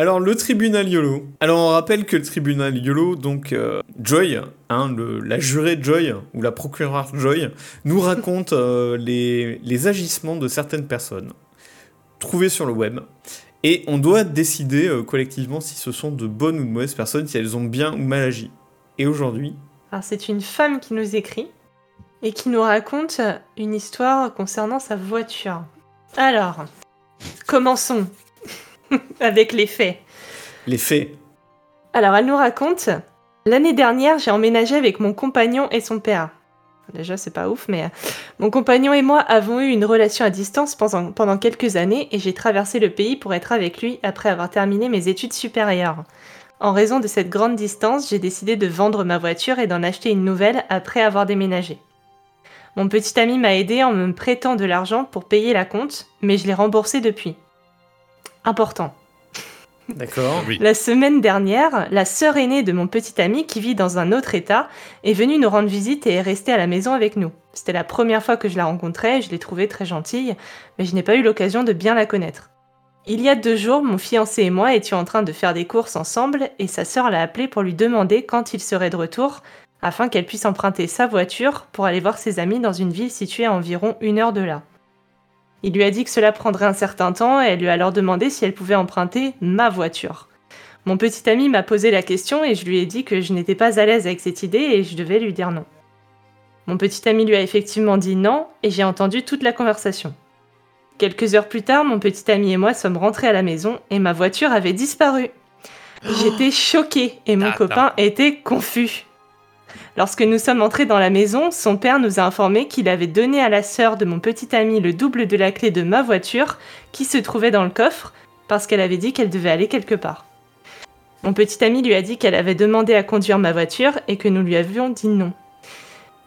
Alors le tribunal YOLO. Alors on rappelle que le tribunal YOLO, donc euh, Joy, hein, la jurée Joy ou la procureure Joy, nous raconte euh, les, les agissements de certaines personnes trouvées sur le web. Et on doit décider euh, collectivement si ce sont de bonnes ou de mauvaises personnes, si elles ont bien ou mal agi. Et aujourd'hui, Alors c'est une femme qui nous écrit et qui nous raconte une histoire concernant sa voiture. Alors, commençons avec les faits. les faits. Alors elle nous raconte L'année dernière, j'ai emménagé avec mon compagnon et son père. Déjà, c'est pas ouf, mais euh, mon compagnon et moi avons eu une relation à distance pendant, pendant quelques années et j'ai traversé le pays pour être avec lui après avoir terminé mes études supérieures. En raison de cette grande distance, j'ai décidé de vendre ma voiture et d'en acheter une nouvelle après avoir déménagé. Mon petit ami m'a aidé en me prêtant de l'argent pour payer la compte, mais je l'ai remboursé depuis. Important. D'accord. Oui. La semaine dernière, la sœur aînée de mon petit ami qui vit dans un autre état est venue nous rendre visite et est restée à la maison avec nous. C'était la première fois que je la rencontrais, je l'ai trouvée très gentille, mais je n'ai pas eu l'occasion de bien la connaître. Il y a deux jours, mon fiancé et moi étions en train de faire des courses ensemble et sa sœur l'a appelé pour lui demander quand il serait de retour afin qu'elle puisse emprunter sa voiture pour aller voir ses amis dans une ville située à environ une heure de là. Il lui a dit que cela prendrait un certain temps et elle lui a alors demandé si elle pouvait emprunter ma voiture. Mon petit ami m'a posé la question et je lui ai dit que je n'étais pas à l'aise avec cette idée et je devais lui dire non. Mon petit ami lui a effectivement dit non et j'ai entendu toute la conversation. Quelques heures plus tard, mon petit ami et moi sommes rentrés à la maison et ma voiture avait disparu. J'étais choquée et mon copain était confus. Lorsque nous sommes entrés dans la maison, son père nous a informé qu'il avait donné à la sœur de mon petit ami le double de la clé de ma voiture qui se trouvait dans le coffre parce qu'elle avait dit qu'elle devait aller quelque part. Mon petit ami lui a dit qu'elle avait demandé à conduire ma voiture et que nous lui avions dit non.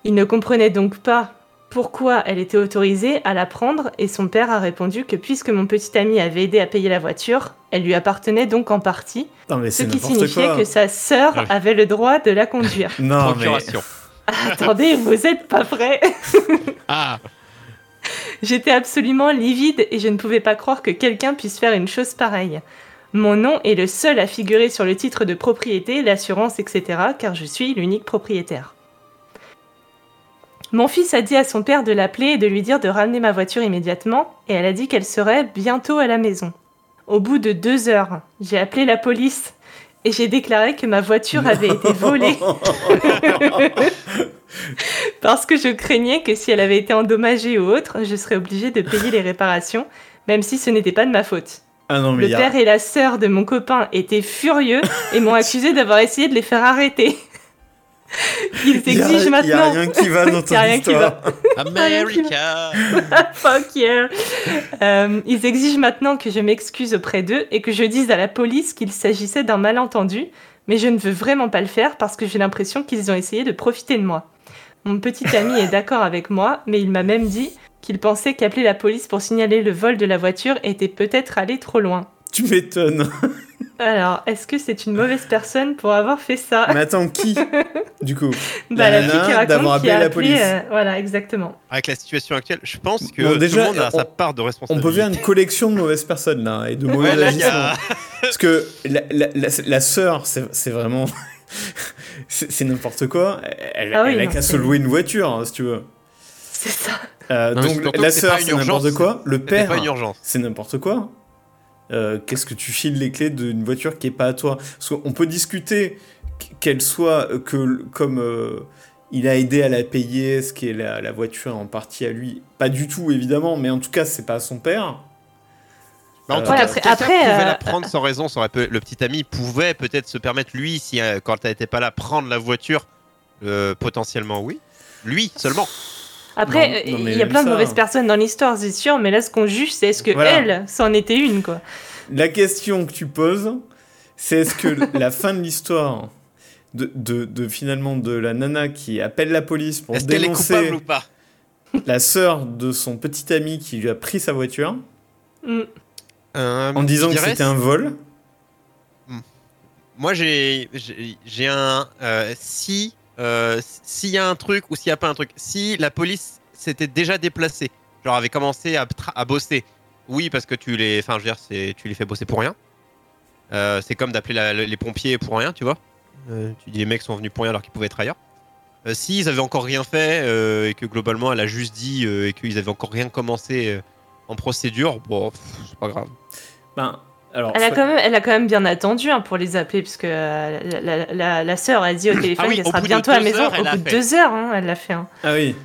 Il ne comprenait donc pas pourquoi elle était autorisée à la prendre et son père a répondu que puisque mon petit ami avait aidé à payer la voiture, elle lui appartenait donc en partie, Non mais ce qui signifiait quoi. que sa sœur oui. avait le droit de la conduire. Non mais. Attendez, vous êtes pas prêts Ah, J'étais absolument livide et je ne pouvais pas croire que quelqu'un puisse faire une chose pareille. Mon nom est le seul à figurer sur le titre de propriété, l'assurance, etc., car je suis l'unique propriétaire. Mon fils a dit à son père de l'appeler et de lui dire de ramener ma voiture immédiatement, et elle a dit qu'elle serait bientôt à la maison. Au bout de deux heures, j'ai appelé la police et j'ai déclaré que ma voiture avait été volée parce que je craignais que si elle avait été endommagée ou autre, je serais obligée de payer les réparations, même si ce n'était pas de ma faute. Ah non mais Le a- père et la sœur de mon copain étaient furieux et m'ont accusé d'avoir essayé de les faire arrêter. Ils y a- exigent y a maintenant. rien qui va dans Y a ton rien qui histoire. America Fuck yeah. Euh, ils exigent maintenant que je m'excuse auprès d'eux et que je dise à la police qu'il s'agissait d'un malentendu, mais je ne veux vraiment pas le faire parce que j'ai l'impression qu'ils ont essayé de profiter de moi. Mon petit ami est d'accord avec moi, mais il m'a même dit qu'il pensait qu'appeler la police pour signaler le vol de la voiture était peut-être aller trop loin. Tu m'étonnes. Alors, est-ce que c'est une mauvaise personne pour avoir fait ça? Mais attends, qui? Du coup Bah, la la nana d'avoir appelé la police. euh, voilà, exactement. Avec la situation actuelle, je pense que Bon, tout déjà, le monde a on- sa part de On responsabilité. peut faire une collection de mauvaises personnes là et de mauvais Ouais, agissements. a- Parce que la, la, la, la sœur, c'est c'est vraiment. c'est c'est n'importe quoi. Elle, Ah oui, elle a qu'à c'est- se louer une voiture, hein, si tu veux. C'est ça. Euh, Non, donc la c'est sœur, pas une c'est n'importe quoi. Le père, pas une urgence. c'est n'importe quoi. Euh, Qu'est-ce que tu files les clés d'une voiture qui est pas à toi? Parce qu'on peut discuter qu'elle soit euh, que comme euh, il a aidé à la payer, ce qui est la, la voiture en partie à lui. Pas du tout évidemment, mais en tout cas c'est pas à son père. Bah, en Euh, tout Ouais, cas, après- après, pouvait euh, la prendre sans raison. le petit ami pouvait peut-être se permettre, lui, si quand elle n'était pas là, prendre la voiture. euh, potentiellement, oui. Lui seulement. Après, Non, non, mais il y a plein de mauvaises hein. personnes dans l'histoire, c'est sûr, mais là, ce qu'on juge, c'est est-ce que Voilà. elle, c'en était une, quoi. La question que tu poses, c'est est-ce que la fin de l'histoire de, de, de, finalement de la nana qui appelle la police pour Est-ce qu'elle est dénoncer coupable ou pas la sœur de son petit ami qui lui a pris sa voiture Mm. Euh, en disant que c'était un vol Moi, j'ai j'ai j'ai un. euh, si. euh, s'il y a un truc ou s'il n'y a pas un truc. Si la police s'était déjà déplacée, genre avait commencé à, tra- à bosser. Oui, parce que tu les. Enfin, je veux dire, c'est- tu les fais bosser pour rien. Euh, c'est comme d'appeler la- les pompiers pour rien, tu vois. Euh, tu dis les mecs sont venus pour rien alors qu'ils pouvaient être ailleurs. Euh, S'ils avaient encore rien fait euh, et que globalement elle a juste dit euh, et qu'ils avaient encore rien commencé euh, en procédure, bon, c'est pas grave. Ben, alors, Elle a, quand même, elle a quand même bien attendu hein, pour les appeler, puisque euh, la, la, la- la sœur a dit au téléphone Ah oui, qu'elle sera bientôt à la maison. heures, Au bout de deux heures, hein, elle l'a fait. hein. Ah oui,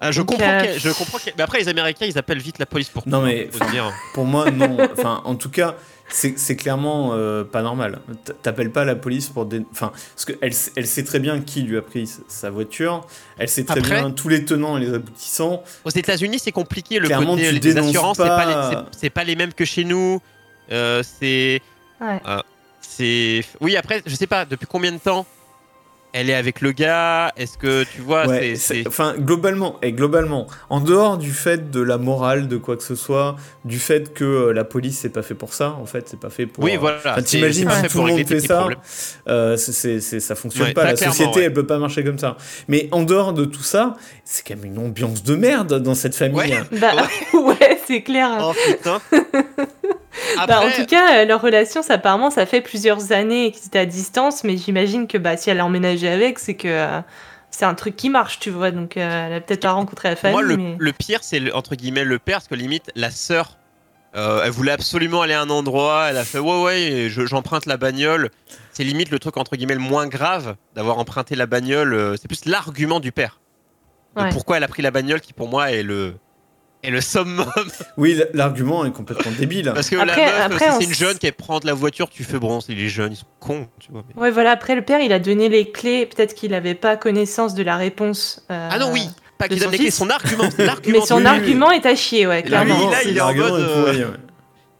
Ah, je Donc, comprends, euh, je comprends. Mais après les Américains ils appellent vite la police pour Non, tout, mais, hein, pour moi, non. Enfin, en tout cas, c'est clairement euh, pas normal. T'appelles pas la police pour... dé- Enfin, parce qu'elle elle sait très bien qui lui a pris sa voiture. Elle sait très Après- bien tous les tenants et les aboutissants. Aux États-Unis, c'est compliqué. Le Clairement, côté tu les assurances, c'est pas- pas, les- c'est- pas les mêmes que chez nous. Euh, c'est, Ouais. c'est. Oui, après, je sais pas. Depuis combien de temps elle est avec le gars Est-ce que tu vois Ouais, c'est- enfin globalement, et globalement, en dehors du fait de la morale de quoi que ce soit, du fait que euh, la police c'est pas fait pour ça, en fait, c'est pas fait pour. Oui, euh, voilà. enfin, c'est- t'imagines c'est pas si fait tout pour le monde fait ça, euh, c'est- c'est- c'est- ça fonctionne Ouais, pas. La société, ouais. elle peut pas marcher comme ça. Mais en dehors de tout ça, c'est quand même une ambiance de merde dans cette famille. Ouais. hein. Bah, ouais, c'est clair. Oh putain. Bah, en tout cas, euh, leur relation, ça, apparemment, ça fait plusieurs années qu'ils étaient à distance, mais j'imagine que bah, si elle a emménagé avec, c'est que euh, c'est un truc qui marche, tu vois. Donc, euh, elle a peut-être pas rencontré la famille. moi, le, mais... le pire, c'est entre guillemets le père, parce que limite, la sœur, euh, elle voulait absolument aller à un endroit, elle a fait ouais, ouais, je- j'emprunte la bagnole. C'est limite le truc entre guillemets le moins grave d'avoir emprunté la bagnole. euh, c'est plus l'argument du père. Ouais. pourquoi elle a pris la bagnole qui pour moi est le est le summum Oui, l'argument est complètement débile. parce que Après- la meuf c'est une jeune qui prend de la voiture tu fais bon c'est les jeunes ils sont cons tu vois mais- Ouais, voilà. Après, le père, il a donné les clés. Peut-être qu'il n'avait pas connaissance de la réponse. euh, ah non oui pas qu'il donne les clés, son argument Mais son argument est à chier, ouais, clairement. Là, il est en mode, euh,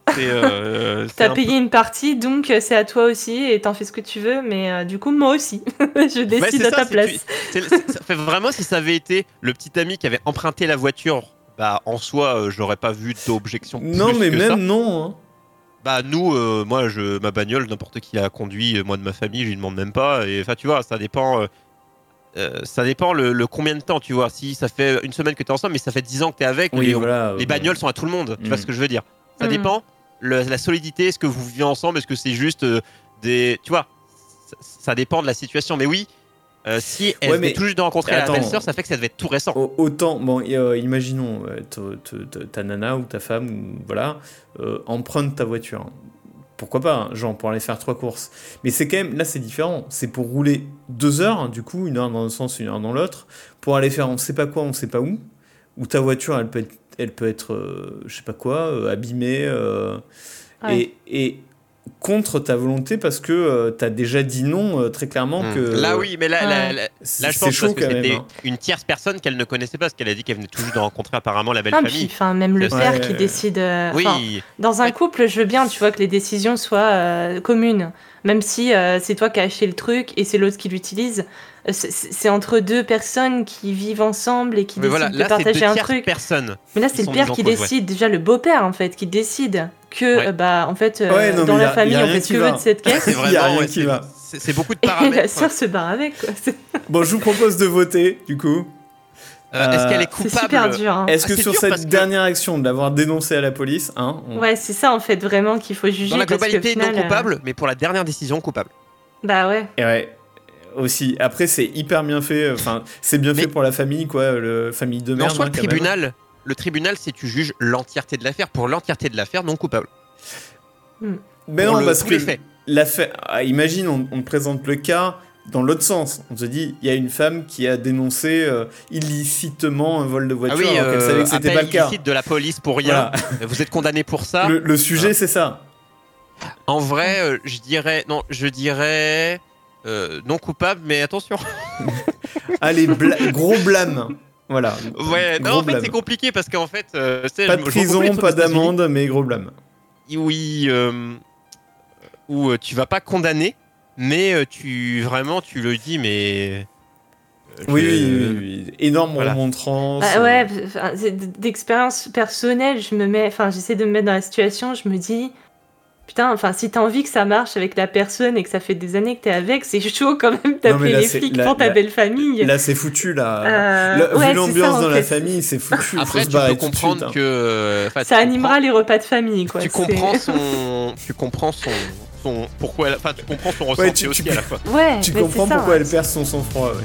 euh, T'as un payé une partie, donc euh, c'est à toi aussi, et t'en fais ce que tu veux, mais euh, du coup, moi aussi. Je décide à ça, ta place. tu- ça fait vraiment si ça avait été le petit ami qui avait emprunté la voiture, bah en soi euh, j'aurais pas vu d'objection. Non, plus mais que même ça. non. hein. Bah nous, euh, moi je ma bagnole, n'importe qui la conduit, euh, moi de ma famille, je lui demande même pas. Et enfin tu vois, ça dépend. euh, euh, ça dépend le, le combien de temps, tu vois. Si ça fait une semaine que t'es ensemble, mais ça fait 10 ans que t'es avec, Oui, les, voilà. les bagnoles sont à tout le monde. Tu vois Mm. ce que je veux dire Ça Mm. dépend. le- la solidité, est-ce que vous vivez ensemble, est-ce que c'est juste euh, des, tu vois ça, ça dépend de la situation. Mais oui, euh, si elle Ouais, mais- tout juste de rencontrer Attends. la belle-sœur, ça fait que ça devait être tout récent. Au- Autant, bon, euh, imaginons, euh, ta nana ou ta femme, ou voilà, euh, emprunte ta voiture. Pourquoi pas, hein, genre pour aller faire trois courses. Mais c'est quand même, là c'est différent. C'est pour rouler deux heures, hein, du coup, une heure dans un sens, une heure dans l'autre, pour aller faire on sait pas quoi, on sait pas où. Où ta voiture, elle peut être, elle peut être euh, je sais pas quoi, euh, abîmée. euh, Ouais. et, et contre ta volonté parce que tu as déjà dit non euh, très clairement Hmm. que. Là oui, mais là, Ouais. là, là, là, je pense chaud que c'était hein. une tierce personne qu'elle ne connaissait pas, parce qu'elle a dit qu'elle venait tout juste de rencontrer apparemment la belle Non, puis, famille. enfin, même le père Ouais. qui décide. euh, Oui, Dans un couple, je veux bien, tu vois, que les décisions soient euh, communes. Même si euh, c'est toi qui as acheté le truc et c'est l'autre qui l'utilise. C'est- entre deux personnes qui vivent ensemble et qui mais décident voilà, de là c'est deux partager un tierces truc. personnes. Mais là, c'est le père qui cause, ouais. décide, déjà le beau-père en fait, qui décide que, Ouais. euh, bah, en fait, euh, Ouais, non, dans la a- famille, on fait ce que veut de cette caisse. C'est Il y a vraiment, qui va. C'est c'est beaucoup de Et la paramètres. sœur se barre avec, quoi. C'est Bon, je vous propose de voter, du coup. Euh, Est-ce qu'elle est c'est coupable super dur. hein. Est-ce Ah, que c'est sur cette parce que- dernière action de l'avoir dénoncé à la police, hein, on- Ouais, c'est ça en fait, vraiment qu'il faut juger. Dans la parce globalité, final, non euh, coupable, mais pour la dernière décision, coupable. Bah ouais. Et ouais, aussi. Après, c'est hyper bien fait. Enfin, c'est bien Mais- fait pour la famille, quoi. Le famille de Mais en merde. soi, hein, le même. tribunal, le tribunal, c'est tu juges l'entièreté de l'affaire. Pour l'entièreté de l'affaire, non coupable. Mais Pour non, le- parce que. Ah, imagine, on, on te présente le cas dans l'autre sens. On te dit, il y a une femme qui a dénoncé euh, illicitement un vol de voiture, ah oui, alors qu'elle savait euh, que c'était pas le cas. de la police pour rien. Voilà. Vous êtes condamné pour ça. Le, le sujet, c'est ça. En vrai, euh, je dirais non, je dirais euh, non coupable, mais attention. Allez, bla- gros blâme. Voilà. Ouais, non, en fait, c'est compliqué parce qu'en fait, euh, Pas de prison, pas d'amende, mais gros blâme. Oui, euh, où euh, tu vas pas condamner, mais euh, tu vraiment tu le dis, mais euh, Oui, énorme Voilà. remontrance. Bah ouais, d'expérience personnelle, je me mets, enfin, j'essaie de me mettre dans la situation, je me dis, putain, enfin, si t'as envie que ça marche avec la personne et que ça fait des années que t'es avec, c'est chaud quand même d'appeler les flics là- pour ta là- belle famille. Là, c'est foutu, là. Euh, Là, ouais, vu l'ambiance dans la famille, c'est foutu. Après, tu peux comprendre suite, hein. que Ça animera les repas de famille, quoi. Tu comprends son, tu comprends son, son pourquoi elle, enfin tu comprends son Ouais, ressenti tu- aussi tu- à la fois. Ouais, Tu comprends ça, pourquoi ouais. elle perd son sang-froid, ouais.